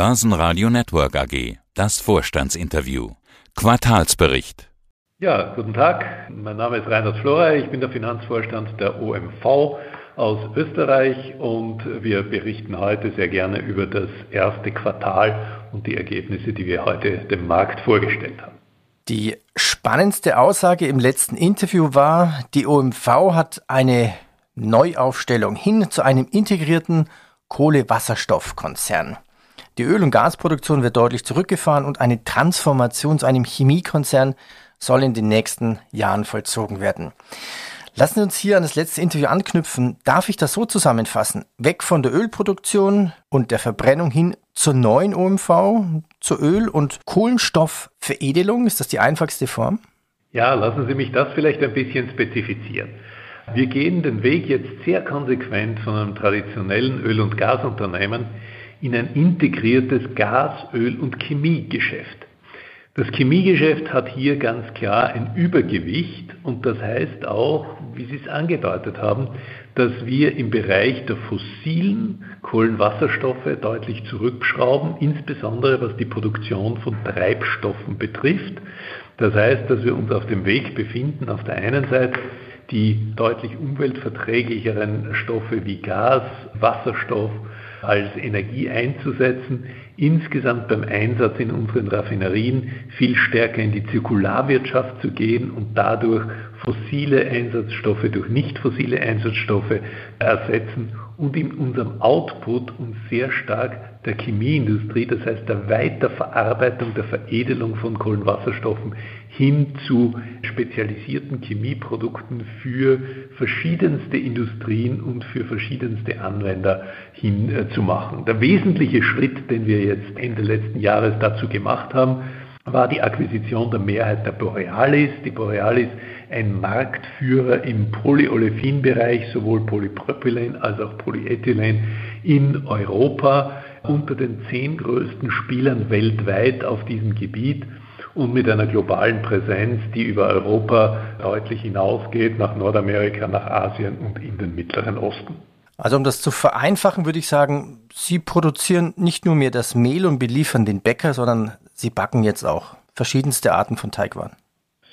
Börsenradio Network AG. Das Vorstandsinterview. Quartalsbericht. Ja, guten Tag. Mein Name ist Reinhard Flora. Ich bin der Finanzvorstand der OMV aus Österreich und wir berichten heute sehr gerne über das erste Quartal und die Ergebnisse, die wir heute dem Markt vorgestellt haben. Die spannendste Aussage im letzten Interview war, die OMV hat eine Neuaufstellung hin zu einem integrierten Kohlewasserstoffkonzern. Die Öl- und Gasproduktion wird deutlich zurückgefahren und eine Transformation zu einem Chemiekonzern soll in den nächsten Jahren vollzogen werden. Lassen Sie uns hier an das letzte Interview anknüpfen. Darf ich das so zusammenfassen? Weg von der Ölproduktion und der Verbrennung hin zur neuen OMV, zur Öl- und Kohlenstoffveredelung? Ist das die einfachste Form? Ja, lassen Sie mich das vielleicht ein bisschen spezifizieren. Wir gehen den Weg jetzt sehr konsequent von einem traditionellen Öl- und Gasunternehmen in ein integriertes Gas-, Öl- und Chemiegeschäft. Das Chemiegeschäft hat hier ganz klar ein Übergewicht und das heißt auch, wie Sie es angedeutet haben, dass wir im Bereich der fossilen Kohlenwasserstoffe deutlich zurückschrauben, insbesondere was die Produktion von Treibstoffen betrifft. Das heißt, dass wir uns auf dem Weg befinden, auf der einen Seite die deutlich umweltverträglicheren Stoffe wie Gas, Wasserstoff als Energie einzusetzen, insgesamt beim Einsatz in unseren Raffinerien viel stärker in die Zirkularwirtschaft zu gehen und dadurch fossile Einsatzstoffe durch nicht fossile Einsatzstoffe ersetzen und in unserem Output uns sehr stark der Chemieindustrie, das heißt der Weiterverarbeitung, der Veredelung von Kohlenwasserstoffen hin zu spezialisierten Chemieprodukten für verschiedenste Industrien und für verschiedenste Anwender hin äh, zu machen. Der wesentliche Schritt, den wir jetzt Ende letzten Jahres dazu gemacht haben, war die Akquisition der Mehrheit der Borealis. Die Borealis ein Marktführer im Polyolefinbereich, sowohl Polypropylen als auch Polyethylen in Europa, unter den zehn größten Spielern weltweit auf diesem Gebiet und mit einer globalen Präsenz, die über Europa deutlich hinausgeht, nach Nordamerika, nach Asien und in den Mittleren Osten. Also um das zu vereinfachen, würde ich sagen, Sie produzieren nicht nur mehr das Mehl und beliefern den Bäcker, sondern Sie backen jetzt auch verschiedenste Arten von Teigwaren.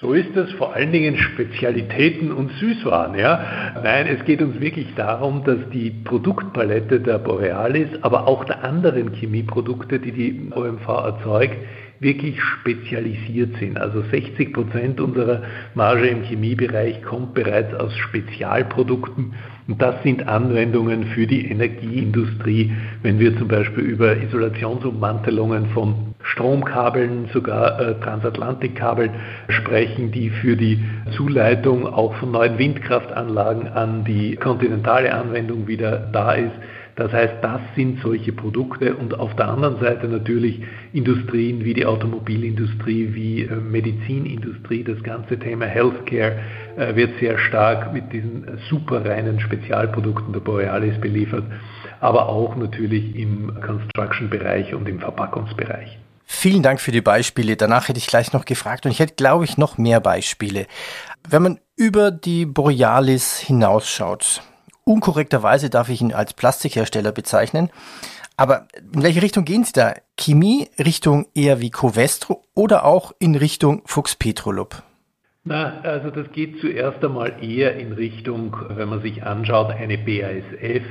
So ist es, vor allen Dingen Spezialitäten und Süßwaren. Ja? Nein, es geht uns wirklich darum, dass die Produktpalette der Borealis, aber auch der anderen Chemieprodukte, die die OMV erzeugt, wirklich spezialisiert sind. Also 60 Prozent unserer Marge im Chemiebereich kommt bereits aus Spezialprodukten und das sind Anwendungen für die Energieindustrie, wenn wir zum Beispiel über Isolationsummantelungen von Stromkabeln, sogar äh, Transatlantikkabeln sprechen, die für die Zuleitung auch von neuen Windkraftanlagen an die kontinentale Anwendung wieder da ist. Das heißt, das sind solche Produkte und auf der anderen Seite natürlich Industrien wie die Automobilindustrie, wie äh, Medizinindustrie, das ganze Thema Healthcare äh, wird sehr stark mit diesen superreinen Spezialprodukten der Borealis beliefert, aber auch natürlich im Construction-Bereich und im Verpackungsbereich. Vielen Dank für die Beispiele. Danach hätte ich gleich noch gefragt und ich hätte, glaube ich, noch mehr Beispiele. Wenn man über die Borealis hinausschaut, unkorrekterweise darf ich ihn als Plastikhersteller bezeichnen. Aber in welche Richtung gehen Sie da? Chemie Richtung eher wie Covestro oder auch in Richtung Fuchs Petrolub? Na, also das geht zuerst einmal eher in Richtung, wenn man sich anschaut, eine BASF,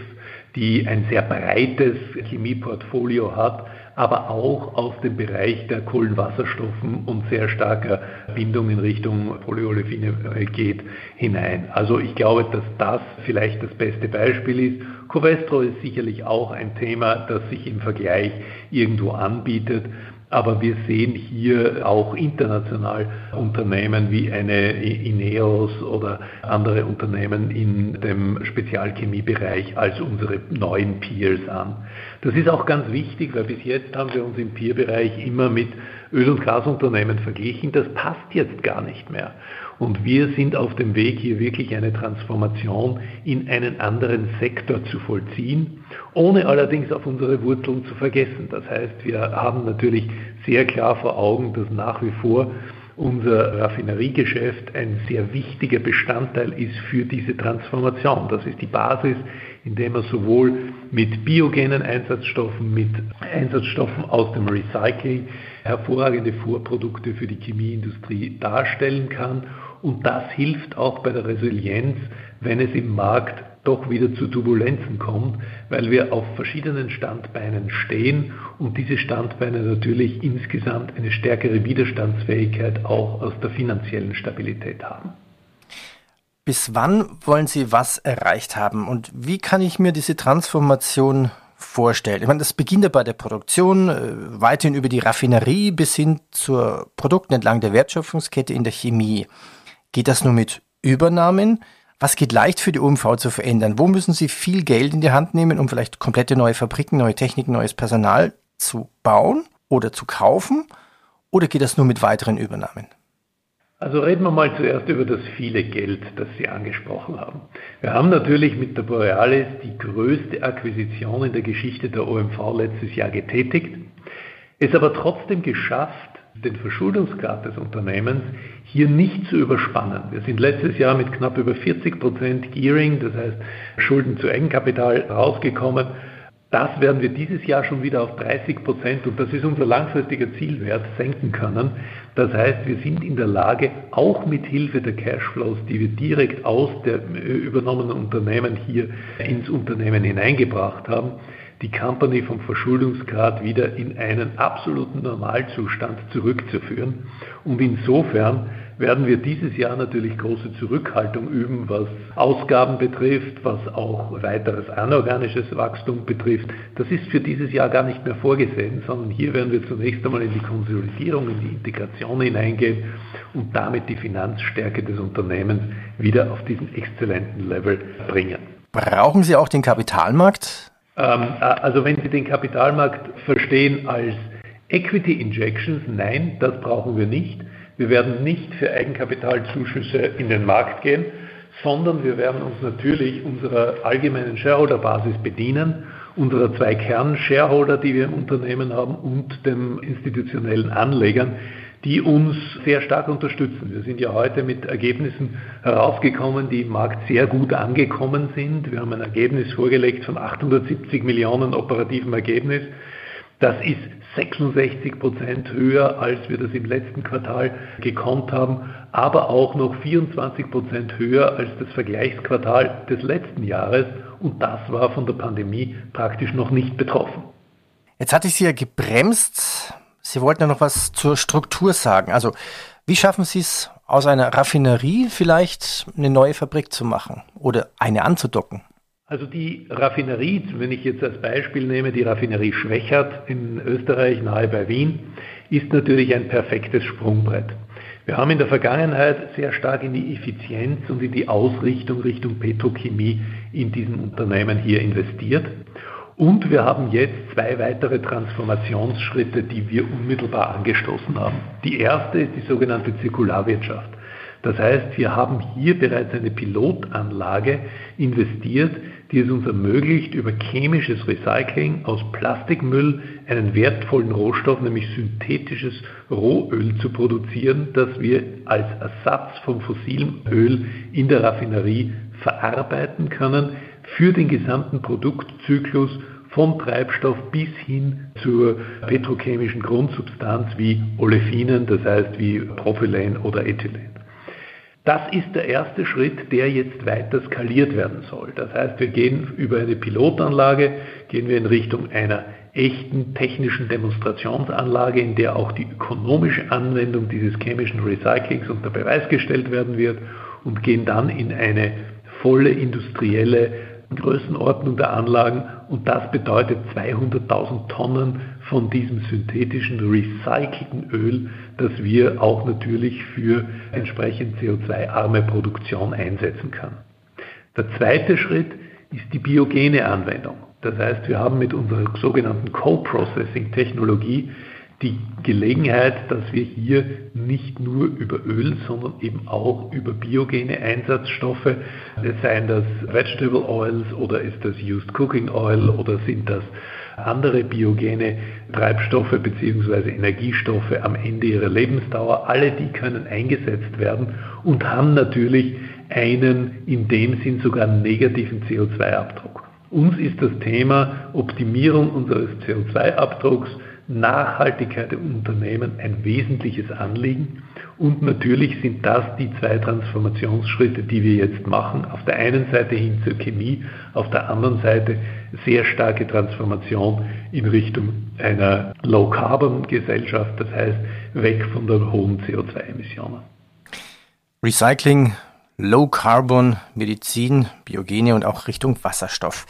die ein sehr breites Chemieportfolio hat, aber auch aus dem Bereich der Kohlenwasserstoffen und sehr starker Bindung in Richtung Polyolefine äh, geht hinein. Also ich glaube, dass das vielleicht das beste Beispiel ist. Covestro ist sicherlich auch ein Thema, das sich im Vergleich irgendwo anbietet. Aber wir sehen hier auch international Unternehmen wie eine Ineos oder andere Unternehmen in dem Spezialchemiebereich als unsere neuen Peers an. Das ist auch ganz wichtig, weil bis jetzt haben wir uns im Peer-Bereich immer mit Öl- und Gasunternehmen verglichen. Das passt jetzt gar nicht mehr. Und wir sind auf dem Weg, hier wirklich eine Transformation in einen anderen Sektor zu vollziehen, ohne allerdings auf unsere Wurzeln zu vergessen. Das heißt, wir haben natürlich sehr klar vor Augen, dass nach wie vor unser Raffineriegeschäft ein sehr wichtiger Bestandteil ist für diese Transformation. Das ist die Basis indem er sowohl mit biogenen Einsatzstoffen, mit Einsatzstoffen aus dem Recycling hervorragende Vorprodukte für die Chemieindustrie darstellen kann. Und das hilft auch bei der Resilienz, wenn es im Markt doch wieder zu Turbulenzen kommt, weil wir auf verschiedenen Standbeinen stehen und diese Standbeine natürlich insgesamt eine stärkere Widerstandsfähigkeit auch aus der finanziellen Stabilität haben. Bis wann wollen Sie was erreicht haben und wie kann ich mir diese Transformation vorstellen? Ich meine, das beginnt ja bei der Produktion, äh, weiterhin über die Raffinerie bis hin zur Produkten entlang der Wertschöpfungskette in der Chemie. Geht das nur mit Übernahmen? Was geht leicht für die OMV zu verändern? Wo müssen Sie viel Geld in die Hand nehmen, um vielleicht komplette neue Fabriken, neue Techniken, neues Personal zu bauen oder zu kaufen? Oder geht das nur mit weiteren Übernahmen? Also reden wir mal zuerst über das viele Geld, das Sie angesprochen haben. Wir haben natürlich mit der Borealis die größte Akquisition in der Geschichte der OMV letztes Jahr getätigt, es aber trotzdem geschafft, den Verschuldungsgrad des Unternehmens hier nicht zu überspannen. Wir sind letztes Jahr mit knapp über 40 Prozent Gearing, das heißt Schulden zu Eigenkapital, rausgekommen. Das werden wir dieses Jahr schon wieder auf 30 Prozent, und das ist unser langfristiger Zielwert, senken können. Das heißt, wir sind in der Lage, auch mit Hilfe der Cashflows, die wir direkt aus der übernommenen Unternehmen hier ins Unternehmen hineingebracht haben, die Company vom Verschuldungsgrad wieder in einen absoluten Normalzustand zurückzuführen. Und insofern werden wir dieses Jahr natürlich große Zurückhaltung üben, was Ausgaben betrifft, was auch weiteres anorganisches Wachstum betrifft. Das ist für dieses Jahr gar nicht mehr vorgesehen, sondern hier werden wir zunächst einmal in die Konsolidierung, in die Integration hineingehen und damit die Finanzstärke des Unternehmens wieder auf diesen exzellenten Level bringen. Brauchen Sie auch den Kapitalmarkt? Ähm, also wenn Sie den Kapitalmarkt verstehen als Equity Injections, nein, das brauchen wir nicht. Wir werden nicht für Eigenkapitalzuschüsse in den Markt gehen, sondern wir werden uns natürlich unserer allgemeinen Shareholder-Basis bedienen, unserer zwei Kern-Shareholder, die wir im Unternehmen haben, und den institutionellen Anlegern, die uns sehr stark unterstützen. Wir sind ja heute mit Ergebnissen herausgekommen, die im Markt sehr gut angekommen sind. Wir haben ein Ergebnis vorgelegt von 870 Millionen operativen Ergebnis. Das ist 66 Prozent höher, als wir das im letzten Quartal gekonnt haben, aber auch noch 24 Prozent höher als das Vergleichsquartal des letzten Jahres. Und das war von der Pandemie praktisch noch nicht betroffen. Jetzt hatte ich Sie ja gebremst. Sie wollten ja noch was zur Struktur sagen. Also, wie schaffen Sie es, aus einer Raffinerie vielleicht eine neue Fabrik zu machen oder eine anzudocken? Also die Raffinerie, wenn ich jetzt als Beispiel nehme, die Raffinerie Schwächert in Österreich nahe bei Wien, ist natürlich ein perfektes Sprungbrett. Wir haben in der Vergangenheit sehr stark in die Effizienz und in die Ausrichtung Richtung Petrochemie in diesem Unternehmen hier investiert. Und wir haben jetzt zwei weitere Transformationsschritte, die wir unmittelbar angestoßen haben. Die erste ist die sogenannte Zirkularwirtschaft. Das heißt, wir haben hier bereits eine Pilotanlage investiert, die es uns ermöglicht, über chemisches Recycling aus Plastikmüll einen wertvollen Rohstoff, nämlich synthetisches Rohöl zu produzieren, das wir als Ersatz vom fossilen Öl in der Raffinerie verarbeiten können für den gesamten Produktzyklus vom Treibstoff bis hin zur petrochemischen Grundsubstanz wie Olefinen, das heißt wie Propylen oder Ethylen. Das ist der erste Schritt, der jetzt weiter skaliert werden soll. Das heißt, wir gehen über eine Pilotanlage, gehen wir in Richtung einer echten technischen Demonstrationsanlage, in der auch die ökonomische Anwendung dieses chemischen Recyclings unter Beweis gestellt werden wird und gehen dann in eine volle industrielle Größenordnung der Anlagen und das bedeutet 200.000 Tonnen von diesem synthetischen recycelten Öl, das wir auch natürlich für entsprechend CO2-arme Produktion einsetzen können. Der zweite Schritt ist die biogene Anwendung. Das heißt, wir haben mit unserer sogenannten Co-Processing-Technologie die Gelegenheit, dass wir hier nicht nur über Öl, sondern eben auch über biogene Einsatzstoffe, seien das Vegetable Oils oder ist das Used Cooking Oil oder sind das andere biogene Treibstoffe bzw. Energiestoffe am Ende ihrer Lebensdauer, alle die können eingesetzt werden und haben natürlich einen in dem Sinn sogar negativen CO2-Abdruck. Uns ist das Thema Optimierung unseres CO2-Abdrucks, Nachhaltigkeit im Unternehmen ein wesentliches Anliegen. Und natürlich sind das die zwei Transformationsschritte, die wir jetzt machen. Auf der einen Seite hin zur Chemie, auf der anderen Seite sehr starke Transformation in Richtung einer Low-Carbon-Gesellschaft, das heißt weg von den hohen CO2-Emissionen. Recycling, Low Carbon, Medizin, Biogene und auch Richtung Wasserstoff.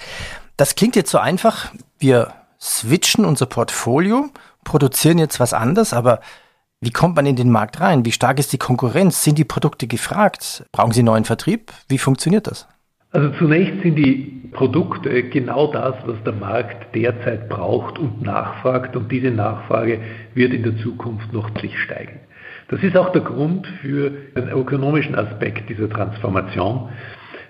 Das klingt jetzt so einfach. Wir switchen unser Portfolio, produzieren jetzt was anderes, aber wie kommt man in den Markt rein? Wie stark ist die Konkurrenz? Sind die Produkte gefragt? Brauchen Sie neuen Vertrieb? Wie funktioniert das? Also zunächst sind die Produkte genau das, was der Markt derzeit braucht und nachfragt und diese Nachfrage wird in der Zukunft noch deutlich steigen. Das ist auch der Grund für den ökonomischen Aspekt dieser Transformation,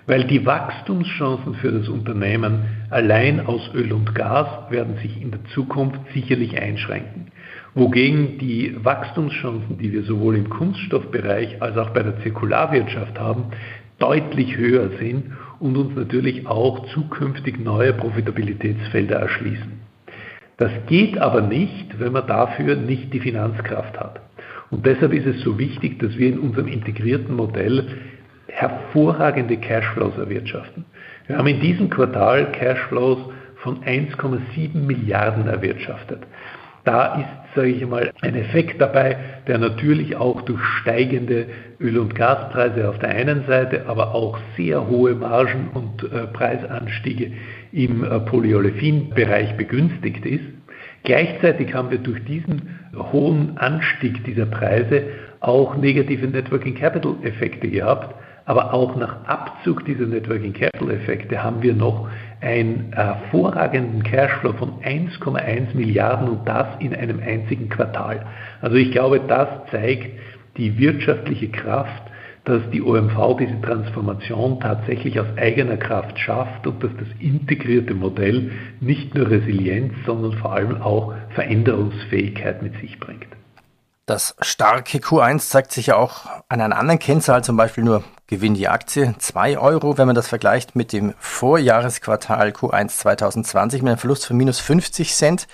weil die Wachstumschancen für das Unternehmen allein aus Öl und Gas werden sich in der Zukunft sicherlich einschränken. Wogegen die Wachstumschancen, die wir sowohl im Kunststoffbereich als auch bei der Zirkularwirtschaft haben, deutlich höher sind und uns natürlich auch zukünftig neue Profitabilitätsfelder erschließen. Das geht aber nicht, wenn man dafür nicht die Finanzkraft hat. Und deshalb ist es so wichtig, dass wir in unserem integrierten Modell hervorragende Cashflows erwirtschaften. Wir haben in diesem Quartal Cashflows von 1,7 Milliarden erwirtschaftet. Da ist, sage ich mal, ein Effekt dabei, der natürlich auch durch steigende Öl- und Gaspreise auf der einen Seite, aber auch sehr hohe Margen und äh, Preisanstiege im äh, Polyolefin-Bereich begünstigt ist. Gleichzeitig haben wir durch diesen hohen Anstieg dieser Preise auch negative Networking Capital Effekte gehabt. Aber auch nach Abzug dieser Networking Capital Effekte haben wir noch einen hervorragenden Cashflow von 1,1 Milliarden und das in einem einzigen Quartal. Also ich glaube, das zeigt die wirtschaftliche Kraft dass die OMV diese Transformation tatsächlich aus eigener Kraft schafft und dass das integrierte Modell nicht nur Resilienz, sondern vor allem auch Veränderungsfähigkeit mit sich bringt. Das starke Q1 zeigt sich ja auch an einer anderen Kennzahl, zum Beispiel nur Gewinn die Aktie 2 Euro, wenn man das vergleicht mit dem Vorjahresquartal Q1 2020 mit einem Verlust von minus 50 Cent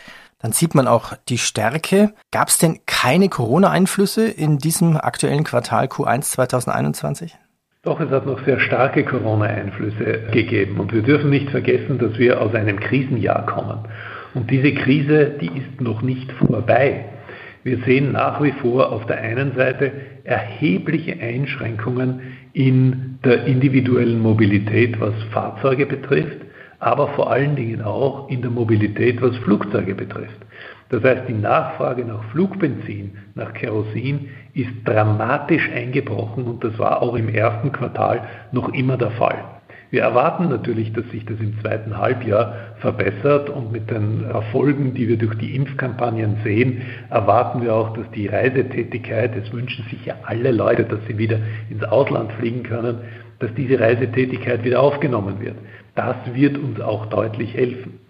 dann sieht man auch die Stärke. Gab es denn keine Corona-Einflüsse in diesem aktuellen Quartal Q1 2021? Doch, es hat noch sehr starke Corona-Einflüsse gegeben. Und wir dürfen nicht vergessen, dass wir aus einem Krisenjahr kommen. Und diese Krise, die ist noch nicht vorbei. Wir sehen nach wie vor auf der einen Seite erhebliche Einschränkungen in der individuellen Mobilität, was Fahrzeuge betrifft aber vor allen Dingen auch in der Mobilität, was Flugzeuge betrifft. Das heißt, die Nachfrage nach Flugbenzin, nach Kerosin ist dramatisch eingebrochen und das war auch im ersten Quartal noch immer der Fall. Wir erwarten natürlich, dass sich das im zweiten Halbjahr verbessert und mit den Erfolgen, die wir durch die Impfkampagnen sehen, erwarten wir auch, dass die Reisetätigkeit, es wünschen sich ja alle Leute, dass sie wieder ins Ausland fliegen können, dass diese Reisetätigkeit wieder aufgenommen wird. Das wird uns auch deutlich helfen.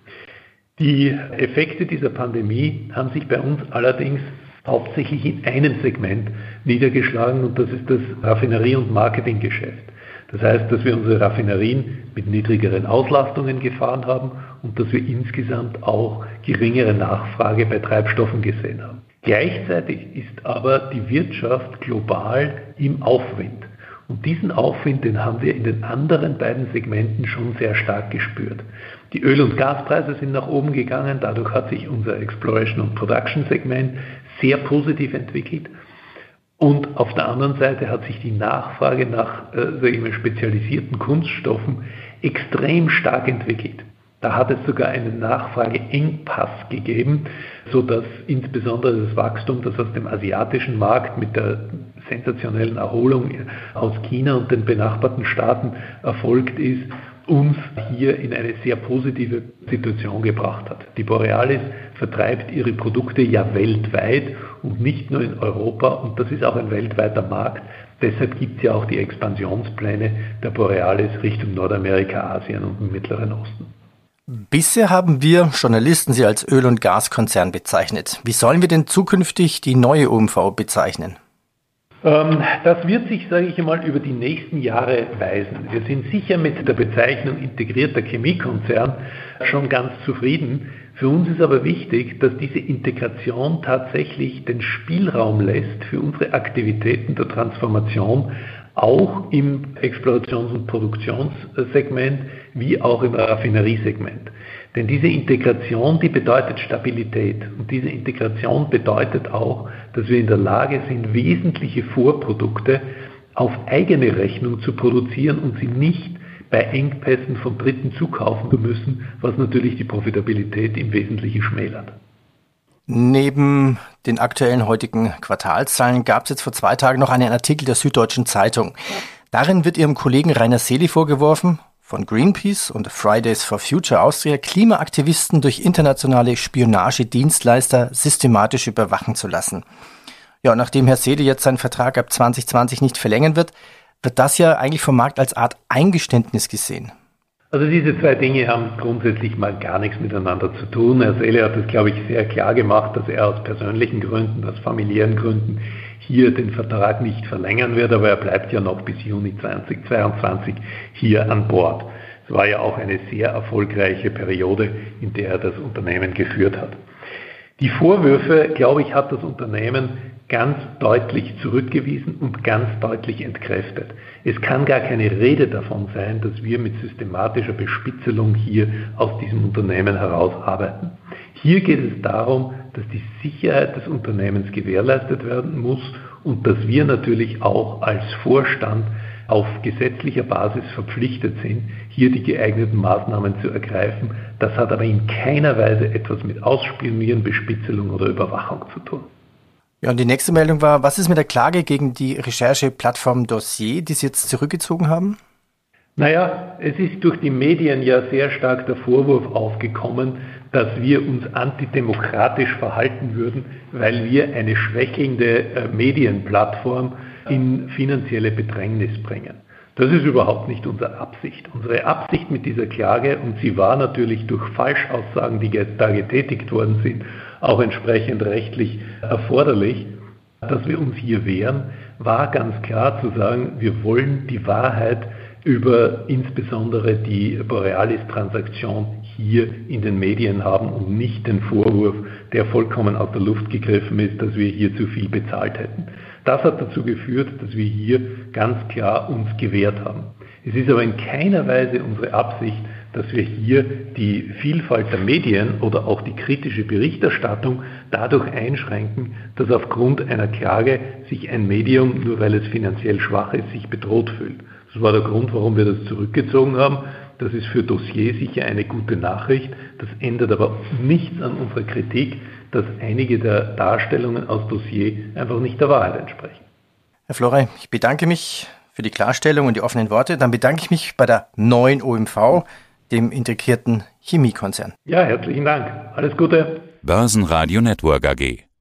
Die Effekte dieser Pandemie haben sich bei uns allerdings hauptsächlich in einem Segment niedergeschlagen und das ist das Raffinerie- und Marketinggeschäft. Das heißt, dass wir unsere Raffinerien mit niedrigeren Auslastungen gefahren haben und dass wir insgesamt auch geringere Nachfrage bei Treibstoffen gesehen haben. Gleichzeitig ist aber die Wirtschaft global im Aufwind. Und diesen Aufwind, den haben wir in den anderen beiden Segmenten schon sehr stark gespürt. Die Öl- und Gaspreise sind nach oben gegangen, dadurch hat sich unser Exploration und Production Segment sehr positiv entwickelt. Und auf der anderen Seite hat sich die Nachfrage nach äh, spezialisierten Kunststoffen extrem stark entwickelt. Da hat es sogar einen Nachfrageengpass gegeben, sodass insbesondere das Wachstum, das aus dem asiatischen Markt mit der sensationellen Erholung aus China und den benachbarten Staaten erfolgt ist, uns hier in eine sehr positive Situation gebracht hat. Die Borealis vertreibt ihre Produkte ja weltweit und nicht nur in Europa und das ist auch ein weltweiter Markt. Deshalb gibt es ja auch die Expansionspläne der Borealis Richtung Nordamerika, Asien und dem Mittleren Osten. Bisher haben wir Journalisten sie als Öl- und Gaskonzern bezeichnet. Wie sollen wir denn zukünftig die neue OMV bezeichnen? Ähm, das wird sich, sage ich einmal, über die nächsten Jahre weisen. Wir sind sicher mit der Bezeichnung integrierter Chemiekonzern schon ganz zufrieden. Für uns ist aber wichtig, dass diese Integration tatsächlich den Spielraum lässt für unsere Aktivitäten der Transformation, auch im Explorations- und Produktionssegment wie auch im Raffineriesegment. Denn diese Integration, die bedeutet Stabilität. Und diese Integration bedeutet auch, dass wir in der Lage sind, wesentliche Vorprodukte auf eigene Rechnung zu produzieren und sie nicht bei Engpässen von Dritten zukaufen zu müssen, was natürlich die Profitabilität im Wesentlichen schmälert. Neben den aktuellen heutigen Quartalszahlen gab es jetzt vor zwei Tagen noch einen Artikel der Süddeutschen Zeitung. Darin wird ihrem Kollegen Rainer Seli vorgeworfen, von Greenpeace und Fridays for Future Austria Klimaaktivisten durch internationale Spionagedienstleister systematisch überwachen zu lassen. Ja, nachdem Herr Sede jetzt seinen Vertrag ab 2020 nicht verlängern wird, wird das ja eigentlich vom Markt als Art Eingeständnis gesehen. Also diese zwei Dinge haben grundsätzlich mal gar nichts miteinander zu tun. Herr Seele hat es, glaube ich, sehr klar gemacht, dass er aus persönlichen Gründen, aus familiären Gründen hier den Vertrag nicht verlängern wird, aber er bleibt ja noch bis Juni 2022 hier an Bord. Es war ja auch eine sehr erfolgreiche Periode, in der er das Unternehmen geführt hat. Die Vorwürfe, glaube ich, hat das Unternehmen ganz deutlich zurückgewiesen und ganz deutlich entkräftet. Es kann gar keine Rede davon sein, dass wir mit systematischer Bespitzelung hier aus diesem Unternehmen heraus arbeiten. Hier geht es darum, dass die Sicherheit des Unternehmens gewährleistet werden muss und dass wir natürlich auch als Vorstand auf gesetzlicher Basis verpflichtet sind, hier die geeigneten Maßnahmen zu ergreifen. Das hat aber in keiner Weise etwas mit Ausspionieren, Bespitzelung oder Überwachung zu tun. Ja, und die nächste Meldung war, was ist mit der Klage gegen die Rechercheplattform Dossier, die Sie jetzt zurückgezogen haben? Naja, es ist durch die Medien ja sehr stark der Vorwurf aufgekommen, dass wir uns antidemokratisch verhalten würden, weil wir eine schwächelnde äh, Medienplattform in finanzielle Bedrängnis bringen. Das ist überhaupt nicht unsere Absicht. Unsere Absicht mit dieser Klage, und sie war natürlich durch Falschaussagen, die da getätigt worden sind, auch entsprechend rechtlich erforderlich, dass wir uns hier wehren, war ganz klar zu sagen, wir wollen die Wahrheit über insbesondere die Borealis-Transaktion hier in den Medien haben und nicht den Vorwurf, der vollkommen aus der Luft gegriffen ist, dass wir hier zu viel bezahlt hätten. Das hat dazu geführt, dass wir hier ganz klar uns gewehrt haben. Es ist aber in keiner Weise unsere Absicht, dass wir hier die Vielfalt der Medien oder auch die kritische Berichterstattung dadurch einschränken, dass aufgrund einer Klage sich ein Medium, nur weil es finanziell schwach ist, sich bedroht fühlt. Das war der Grund, warum wir das zurückgezogen haben. Das ist für Dossier sicher eine gute Nachricht. Das ändert aber nichts an unserer Kritik, dass einige der Darstellungen aus Dossier einfach nicht der Wahrheit entsprechen. Herr Flore, ich bedanke mich für die Klarstellung und die offenen Worte. Dann bedanke ich mich bei der neuen OMV, dem integrierten Chemiekonzern. Ja, herzlichen Dank. Alles Gute. Börsenradio Network AG.